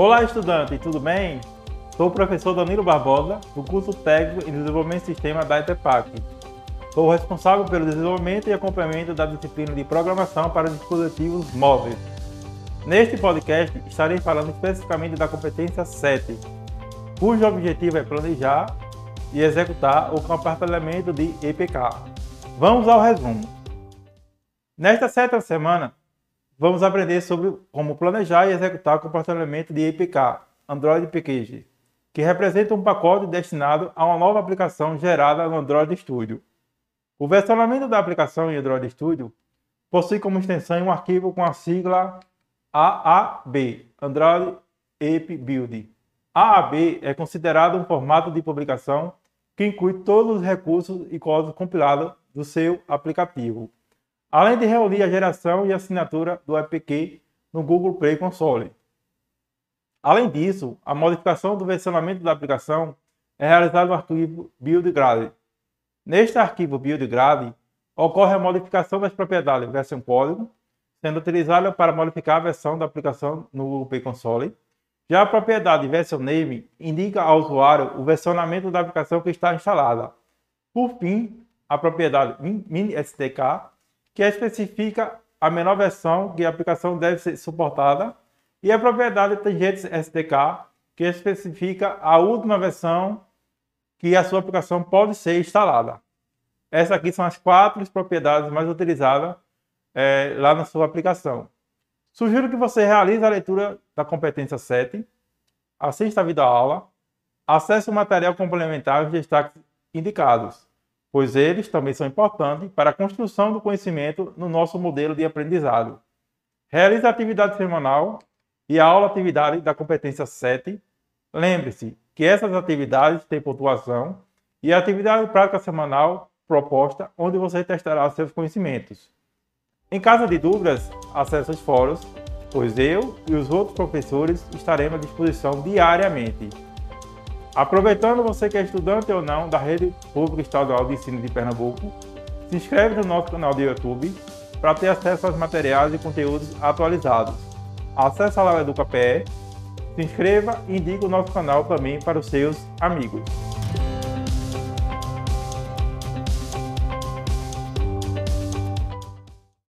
Olá, estudante, tudo bem? Sou o professor Danilo Barbosa, do curso técnico em desenvolvimento de sistema da ETEPAC. Sou responsável pelo desenvolvimento e acompanhamento da disciplina de programação para dispositivos móveis. Neste podcast, estarei falando especificamente da competência 7, cujo objetivo é planejar e executar o compartilhamento de EPK. Vamos ao resumo. Nesta sétima semana, vamos aprender sobre como planejar e executar o compartilhamento de EPK, Android Package, que representa um pacote destinado a uma nova aplicação gerada no Android Studio. O versionamento da aplicação em Android Studio possui como extensão um arquivo com a sigla AAB, Android App Build. AAB é considerado um formato de publicação que inclui todos os recursos e códigos compilados do seu aplicativo além de reunir a geração e assinatura do APK no Google Play Console. Além disso, a modificação do versionamento da aplicação é realizada no arquivo buildgrade. Neste arquivo buildgrade, ocorre a modificação das propriedades versão código, sendo utilizada para modificar a versão da aplicação no Google Play Console. Já a propriedade version name indica ao usuário o versionamento da aplicação que está instalada. Por fim, a propriedade mini SDK que especifica a menor versão que a aplicação deve ser suportada, e a propriedade Tangentes SDK, que especifica a última versão que a sua aplicação pode ser instalada. Essas aqui são as quatro propriedades mais utilizadas é, lá na sua aplicação. Sugiro que você realize a leitura da competência 7, assista a videoaula, acesse o material complementar e os destaques indicados pois eles também são importantes para a construção do conhecimento no nosso modelo de aprendizado. Realize a atividade semanal e a aula atividade da competência 7. Lembre-se que essas atividades têm pontuação e a atividade prática semanal proposta, onde você testará seus conhecimentos. Em caso de dúvidas, acesse os fóruns, pois eu e os outros professores estaremos à disposição diariamente. Aproveitando você que é estudante ou não da Rede Pública Estadual de Ensino de Pernambuco, se inscreve no nosso canal do YouTube para ter acesso aos materiais e conteúdos atualizados. Acesse lá o EducaPE, se inscreva e indique o nosso canal também para os seus amigos.